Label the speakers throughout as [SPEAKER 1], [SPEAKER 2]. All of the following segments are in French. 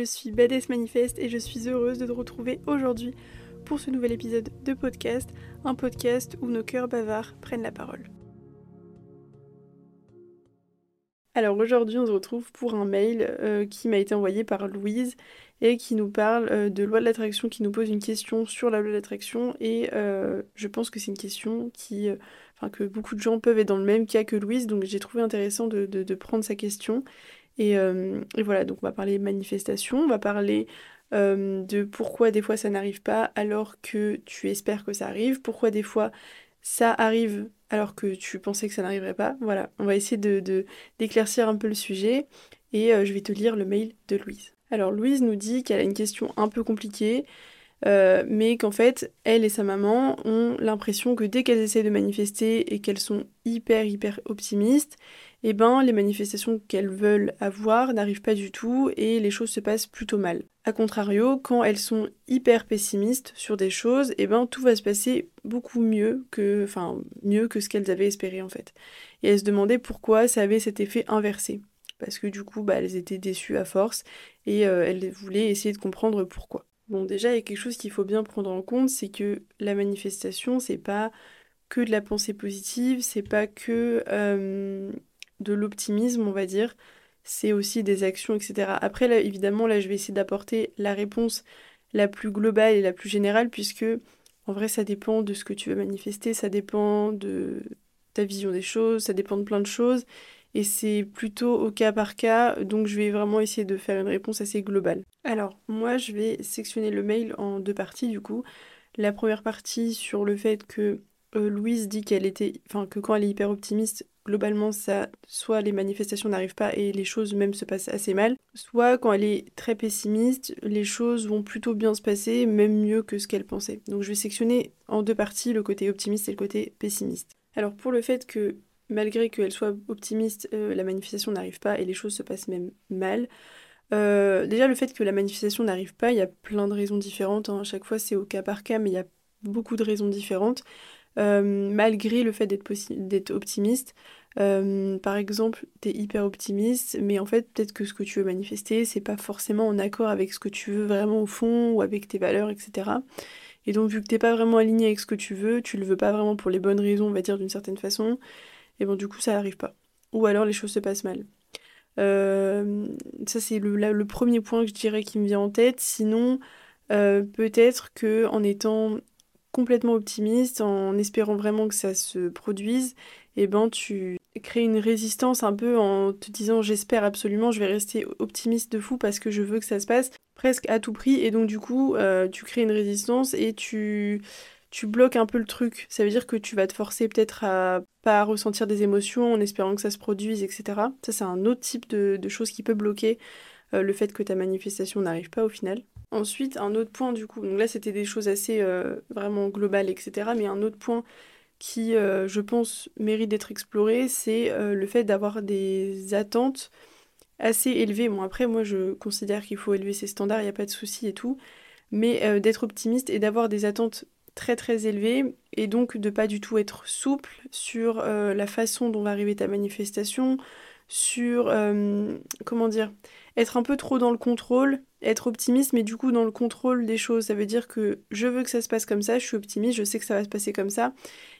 [SPEAKER 1] je suis Badass Manifeste et je suis heureuse de te retrouver aujourd'hui pour ce nouvel épisode de podcast, un podcast où nos cœurs bavards prennent la parole. Alors aujourd'hui on se retrouve pour un mail euh, qui m'a été envoyé par Louise et qui nous parle euh, de loi de l'attraction, qui nous pose une question sur la loi de l'attraction et euh, je pense que c'est une question qui, que beaucoup de gens peuvent être dans le même cas que Louise, donc j'ai trouvé intéressant de prendre sa question euh, et, voilà, donc on va parler manifestation, on va parler euh, de pourquoi des fois ça n'arrive pas alors que tu espères que ça arrive, pourquoi des fois ça arrive alors que tu pensais que ça n'arriverait pas. Voilà, on va essayer de, d'éclaircir un peu le sujet et euh, je vais te lire le mail de Louise. Alors Louise nous dit qu'elle a une question un peu compliquée, mais qu'en fait, elle et sa maman ont l'impression que dès qu'elles essaient de manifester et qu'elles sont hyper hyper optimistes, eh ben, les manifestations qu'elles veulent avoir n'arrivent pas du tout et les choses se passent plutôt mal. A contrario, quand elles sont hyper pessimistes sur des choses, eh ben, tout va se passer beaucoup mieux que, enfin, mieux que ce qu'elles avaient espéré en fait. Et elles se demandaient pourquoi ça avait cet effet inversé. Parce que du coup, bah, elles étaient déçues à force et euh, elles voulaient essayer de comprendre pourquoi. Bon, déjà, il y a quelque chose qu'il faut bien prendre en compte, c'est que la manifestation, c'est pas que de la pensée positive, c'est pas que euh, de l'optimisme, on va dire. C'est aussi des actions, etc. Après, là, évidemment, là, je vais essayer d'apporter la réponse la plus globale et la plus générale, puisque en vrai, ça dépend de ce que tu veux manifester, ça dépend de ta vision des choses, ça dépend de plein de choses. Et c'est plutôt au cas par cas, donc je vais vraiment essayer de faire une réponse assez globale. Alors, moi, je vais sectionner le mail en deux parties, du coup. La première partie sur le fait que euh, Louise dit qu'elle était, enfin que quand elle est hyper optimiste, globalement ça, soit les manifestations n'arrivent pas et les choses même se passent assez mal, soit quand elle est très pessimiste, les choses vont plutôt bien se passer, même mieux que ce qu'elle pensait. Donc je vais sectionner en deux parties le côté optimiste et le côté pessimiste. Alors pour le fait que malgré qu'elle soit optimiste, euh, la manifestation n'arrive pas et les choses se passent même mal. Euh, déjà le fait que la manifestation n'arrive pas, il y a plein de raisons différentes. Hein. À chaque fois c'est au cas par cas, mais il y a beaucoup de raisons différentes. Euh, malgré le fait d'être optimiste. Euh, par exemple, tu es hyper optimiste, mais en fait, peut-être que ce que tu veux manifester, c'est pas forcément en accord avec ce que tu veux vraiment au fond ou avec tes valeurs, etc. Et donc, vu que t'es pas vraiment aligné avec ce que tu veux, tu le veux pas vraiment pour les bonnes raisons, on va dire d'une certaine façon, et bon, du coup, ça n'arrive pas. Ou alors les choses se passent mal. Euh, ça, c'est le, le, premier point que je dirais qui me vient en tête. Sinon, peut-être que en étant complètement optimiste, en espérant vraiment que ça se produise, et eh ben tu crées une résistance un peu en te disant j'espère absolument, je vais rester optimiste de fou parce que je veux que ça se passe presque à tout prix, et donc du coup euh, tu crées une résistance et tu tu bloques un peu le truc. Ça veut dire que tu vas te forcer peut-être à pas ressentir des émotions en espérant que ça se produise, etc. Ça c'est un autre type de, de choses qui peut bloquer euh, le fait que ta manifestation n'arrive pas au final. Ensuite, un autre point du coup, donc là c'était des choses assez euh, vraiment globales, etc. Mais un autre point qui, euh, je pense, mérite d'être exploré, c'est euh, le fait d'avoir des attentes assez élevées. Bon, après, moi je considère qu'il faut élever ses standards, il n'y a pas de souci et tout. Mais d'être optimiste et d'avoir des attentes très très élevées et donc de pas du tout être souple sur la façon dont va arriver ta manifestation, sur comment dire, être un peu trop dans le contrôle être optimiste, mais du coup dans le contrôle des choses. Ça veut dire que je veux que ça se passe comme ça, je suis optimiste, je sais que ça va se passer comme ça.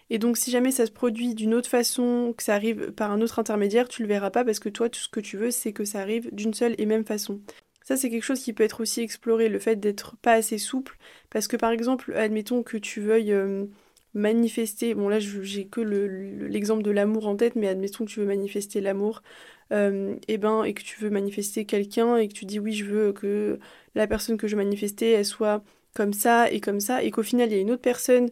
[SPEAKER 1] Et donc si jamais ça se produit d'une autre façon, que ça arrive par un autre intermédiaire, tu le verras pas parce que toi, tout ce que tu veux, c'est que ça arrive d'une seule et même façon. Ça, c'est quelque chose qui peut être aussi exploré, le fait d'être pas assez souple. Parce que par exemple, admettons que tu veuilles euh, manifester, bon là j'ai que l'exemple de l'amour en tête, mais admettons que tu veux manifester l'amour euh, et ben et que tu veux manifester quelqu'un et que tu dis oui je veux que la personne que je veux manifester elle soit comme ça et comme ça et qu'au final il y a une autre personne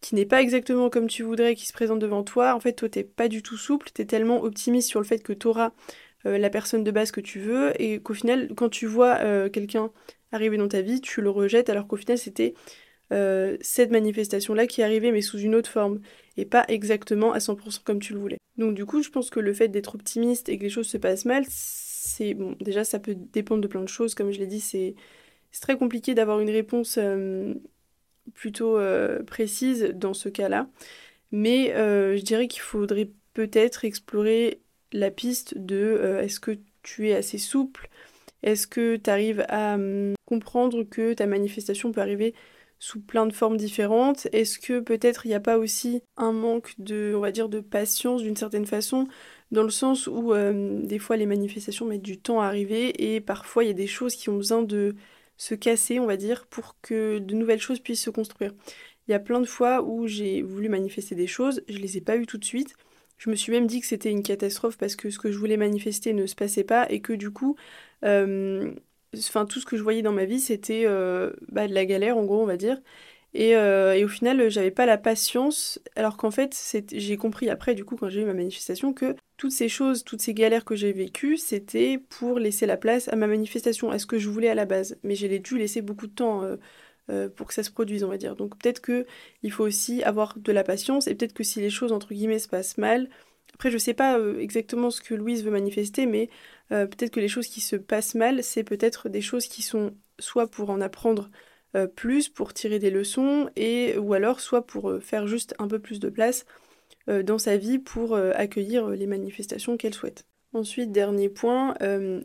[SPEAKER 1] qui n'est pas exactement comme tu voudrais qui se présente devant toi en fait toi t'es pas du tout souple t'es tellement optimiste sur le fait que tu auras euh, la personne de base que tu veux et qu'au final quand tu vois euh, quelqu'un arriver dans ta vie tu le rejettes alors qu'au final c'était euh, cette manifestation-là qui arrivée mais sous une autre forme et pas exactement à 100% comme tu le voulais. Donc du coup, je pense que le fait d'être optimiste et que les choses se passent mal, c'est bon. Déjà, ça peut dépendre de plein de choses. Comme je l'ai dit, c'est très compliqué d'avoir une réponse euh, plutôt euh, précise dans ce cas-là. Mais je dirais qu'il faudrait peut-être explorer la piste de est-ce que tu es assez souple? Est-ce que tu arrives à hum, comprendre que ta manifestation peut arriver sous plein de formes différentes Est-ce que peut-être il n'y a pas aussi un manque de, on va dire, de patience d'une certaine façon, dans le sens où hum, des fois les manifestations mettent du temps à arriver et parfois il y a des choses qui ont besoin de se casser, on va dire, pour que de nouvelles choses puissent se construire. Il y a plein de fois où j'ai voulu manifester des choses, je les ai pas eues tout de suite. Je me suis même dit que c'était une catastrophe parce que ce que je voulais manifester ne se passait pas et que du coup, euh, enfin tout ce que je voyais dans ma vie, c'était euh, bah, de la galère en gros, on va dire. Et, euh, et au final, j'avais pas la patience, alors qu'en fait, j'ai compris après, du coup, quand j'ai eu ma manifestation, que toutes ces choses, toutes ces galères que j'ai vécues, c'était pour laisser la place à ma manifestation, à ce que je voulais à la base. Mais j'ai dû laisser beaucoup de temps euh, pour que ça se produise, on va dire. Donc peut-être que il faut aussi avoir de la patience et peut-être que si les choses entre guillemets se passent mal, après je sais pas euh, exactement ce que Louise veut manifester, mais euh, peut-être que les choses qui se passent mal, c'est peut-être des choses qui sont soit pour en apprendre plus, pour tirer des leçons, et ou alors soit pour faire juste un peu plus de place dans sa vie pour accueillir les manifestations qu'elle souhaite. Ensuite, dernier point,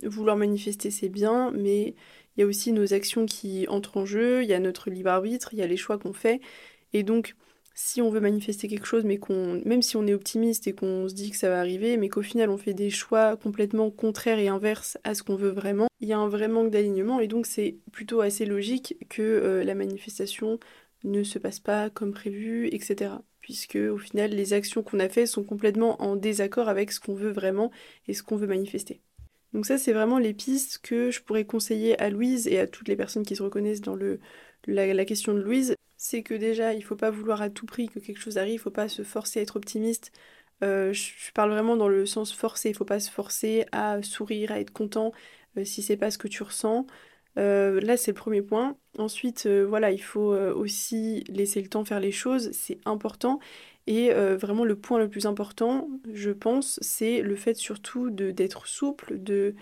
[SPEAKER 1] vouloir manifester c'est bien, mais il y a aussi nos actions qui entrent en jeu, il y a notre libre arbitre, il y a les choix qu'on fait. Et donc, si on veut manifester quelque chose, mais qu'on, même si on est optimiste et qu'on se dit que ça va arriver, mais qu'au final on fait des choix complètement contraires et inverses à ce qu'on veut vraiment, il y a un vrai manque d'alignement et donc c'est plutôt assez logique que euh, la manifestation ne se passe pas comme prévu, etc. Puisque au final les actions qu'on a faites sont complètement en désaccord avec ce qu'on veut vraiment et ce qu'on veut manifester. Donc ça, c'est vraiment les pistes que je pourrais conseiller à Louise et à toutes les personnes qui se reconnaissent dans le, la, question de Louise. C'est que déjà, il faut pas vouloir à tout prix que quelque chose arrive, il faut pas se forcer à être optimiste. Euh, je, parle vraiment dans le sens forcé, il faut pas se forcer à sourire, à être content euh, si c'est pas ce que tu ressens. Euh, là, c'est le premier point. Ensuite, voilà, il faut aussi laisser le temps faire les choses, c'est important. Et vraiment le point le plus important, je pense, c'est le fait surtout d'être souple, de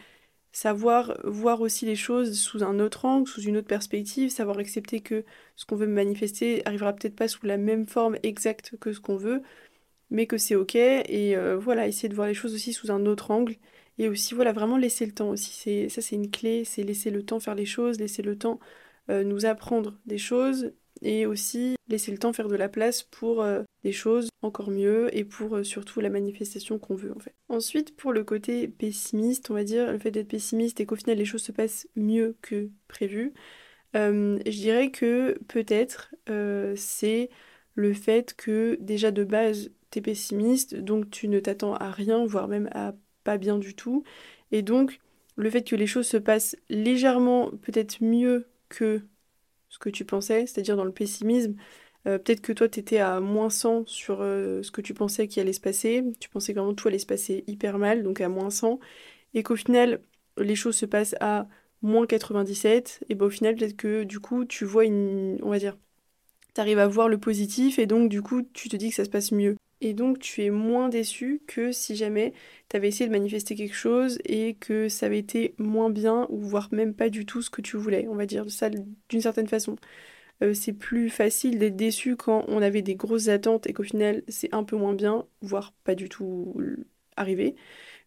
[SPEAKER 1] savoir voir aussi les choses sous un autre angle, sous une autre perspective, savoir accepter que ce qu'on veut manifester arrivera peut-être pas sous la même forme exacte que ce qu'on veut, mais que c'est ok. Et euh, voilà, essayer de voir les choses aussi sous un autre angle. Et aussi, voilà, vraiment laisser le temps aussi. Ça, c'est une clé, c'est laisser le temps faire les choses, laisser le temps euh, nous apprendre des choses et aussi laisser le temps faire de la place pour euh, des choses encore mieux et pour euh, surtout la manifestation qu'on veut en fait. Ensuite pour le côté pessimiste, on va dire le fait d'être pessimiste et qu'au final les choses se passent mieux que prévu, euh, je dirais que peut-être c'est le fait que déjà de base t'es pessimiste donc tu ne t'attends à rien voire même à pas bien du tout et donc le fait que les choses se passent légèrement peut-être mieux que ce que tu pensais, c'est-à-dire dans le pessimisme. Euh, peut-être que toi, tu étais à moins 100 sur euh, ce que tu pensais qui allait se passer. Tu pensais que vraiment tout allait se passer hyper mal, donc à moins 100. Et qu'au final, les choses se passent à moins 97. Et bien au final, peut-être que du coup, tu vois une. On va dire. Tu arrives à voir le positif et donc du coup, tu te dis que ça se passe mieux. Et donc tu es moins déçu que si jamais tu avais essayé de manifester quelque chose et que ça avait été moins bien ou voire même pas du tout ce que tu voulais, on va dire ça d'une certaine façon. Euh, c'est plus facile d'être déçu quand on avait des grosses attentes et qu'au final c'est un peu moins bien, voire pas du tout arrivé,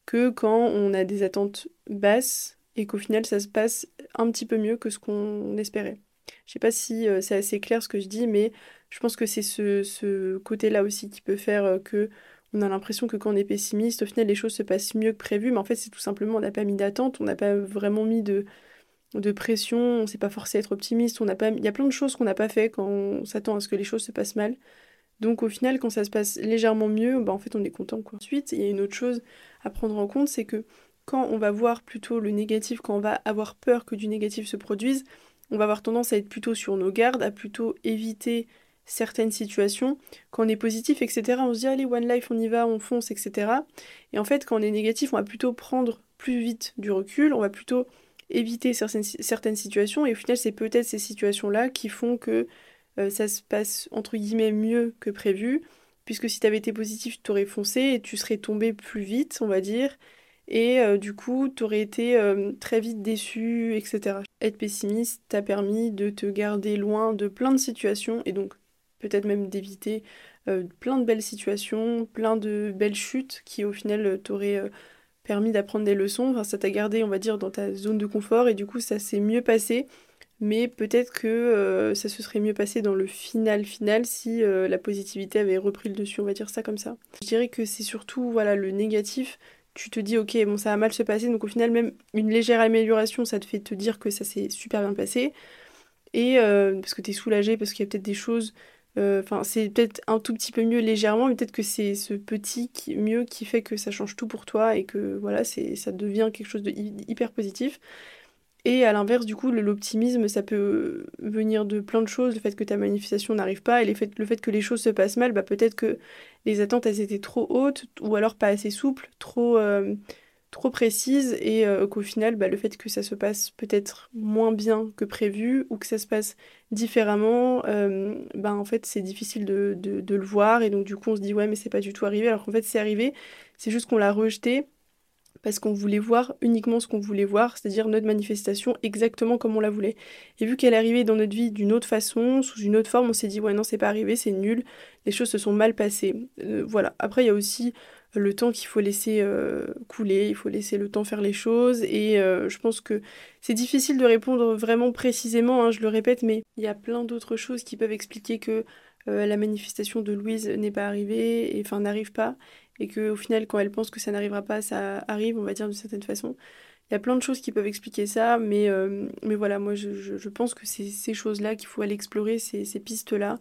[SPEAKER 1] que quand on a des attentes basses et qu'au final ça se passe un petit peu mieux que ce qu'on espérait. Je sais pas si euh, c'est assez clair ce que je dis, mais je pense que c'est ce, côté-là aussi qui peut faire euh, que on a l'impression que quand on est pessimiste, au final les choses se passent mieux que prévu, mais en fait c'est tout simplement on n'a pas mis d'attente, on n'a pas vraiment mis de, de pression, on s'est pas forcé à être optimiste, on pas il y a plein de choses qu'on n'a pas fait quand on s'attend à ce que les choses se passent mal. Donc au final quand ça se passe légèrement mieux, bah en fait on est content quoi. Ensuite, il y a une autre chose à prendre en compte, c'est que quand on va voir plutôt le négatif, quand on va avoir peur que du négatif se produise, on va avoir tendance à être plutôt sur nos gardes, à plutôt éviter certaines situations. Quand on est positif, etc., on se dit allez, one life, on y va, on fonce, etc. Et en fait, quand on est négatif, on va plutôt prendre plus vite du recul, on va plutôt éviter certaines, certaines situations. Et au final, c'est peut-être ces situations-là qui font que euh, ça se passe entre guillemets mieux que prévu. Puisque si tu avais été positif, tu aurais foncé et tu serais tombé plus vite, on va dire. Et euh, du coup, tu aurais été euh, très vite déçu, etc. Être pessimiste t'a permis de te garder loin de plein de situations et donc peut-être même d'éviter euh, plein de belles situations, plein de belles chutes qui au final t'auraient permis d'apprendre des leçons, enfin, ça t'a gardé, on va dire, dans ta zone de confort et du coup ça s'est mieux passé. Mais peut-être que euh, ça se serait mieux passé dans le final final si euh, la positivité avait repris le dessus, on va dire ça comme ça. Je dirais que c'est surtout voilà le négatif. Tu te dis ok bon ça va mal se passer donc au final même une légère amélioration ça te fait te dire que ça s'est super bien passé et euh, parce que tu es soulagé parce qu'il y a peut-être des choses Enfin, c'est peut-être un tout petit peu mieux légèrement, mais peut-être que c'est ce petit mieux qui fait que ça change tout pour toi et que voilà, c'est, ça devient quelque chose de hyper positif. Et à l'inverse, du coup, l'optimisme, ça peut venir de plein de choses. Le fait que ta manifestation n'arrive pas et le fait, le fait que les choses se passent mal, bah peut-être que les attentes, elles étaient trop hautes ou alors pas assez souples, trop, euh, trop précises et euh, qu'au final, bah, le fait que ça se passe peut-être moins bien que prévu ou que ça se passe différemment, euh, bah, en fait, c'est difficile de, le voir et donc du coup, on se dit ouais, mais c'est pas du tout arrivé alors qu'en fait, c'est arrivé, c'est juste qu'on l'a rejeté parce qu'on voulait voir uniquement ce qu'on voulait voir, c'est-à-dire notre manifestation exactement comme on la voulait. Et vu qu'elle est arrivée dans notre vie d'une autre façon, sous une autre forme, on s'est dit ouais non c'est pas arrivé, c'est nul, les choses se sont mal passées. Euh, voilà. Après il y a aussi le temps qu'il faut laisser euh, couler, il faut laisser le temps faire les choses et euh, je pense que c'est difficile de répondre vraiment précisément, hein, je le répète, mais il y a plein d'autres choses qui peuvent expliquer que la manifestation de Louise n'est pas arrivée, et enfin n'arrive pas, et qu'au final, quand elle pense que ça n'arrivera pas, ça arrive, on va dire d'une certaine façon. Il y a plein de choses qui peuvent expliquer ça, mais, euh, mais voilà, moi je, pense que c'est ces choses-là qu'il faut aller explorer, ces pistes-là.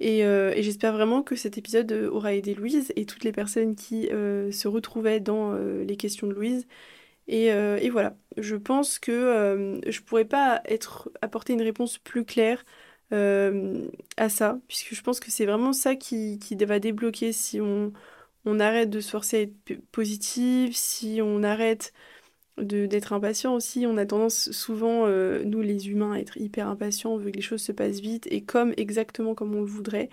[SPEAKER 1] Et, euh, et j'espère vraiment que cet épisode aura aidé Louise et toutes les personnes qui euh, se retrouvaient dans les questions de Louise. Et, et, voilà, je pense que je pourrais pas être, apporter une réponse plus claire à ça, puisque je pense que c'est vraiment ça qui, qui va débloquer si on, on arrête de se forcer à être positif, si on arrête d'être impatient aussi, on a tendance souvent, euh, nous les humains, à être hyper impatients, on veut que les choses se passent vite et comme exactement comme on le voudrait.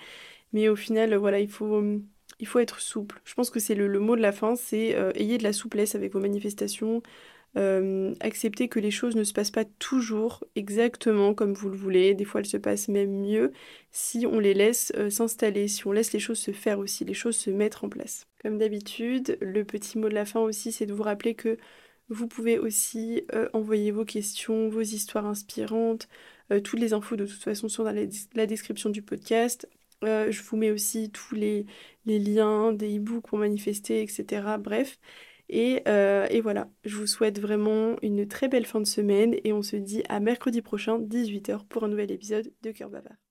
[SPEAKER 1] Mais au final, voilà, il faut, il faut être souple. Je pense que c'est le, mot de la fin, c'est euh, ayez de la souplesse avec vos manifestations, euh, accepter que les choses ne se passent pas toujours exactement comme vous le voulez. Des fois, elles se passent même mieux si on les laisse euh, s'installer, si on laisse les choses se faire aussi, les choses se mettre en place. Comme d'habitude, le petit mot de la fin aussi, c'est de vous rappeler que vous pouvez aussi euh, envoyer vos questions, vos histoires inspirantes. toutes les infos de toute façon sont dans la, description du podcast. je vous mets aussi tous les, liens des e-books pour manifester, etc. Bref. Euh, et, voilà, je vous souhaite vraiment une très belle fin de semaine et on se dit à mercredi prochain, 18h, pour un nouvel épisode de Cœur Bavard.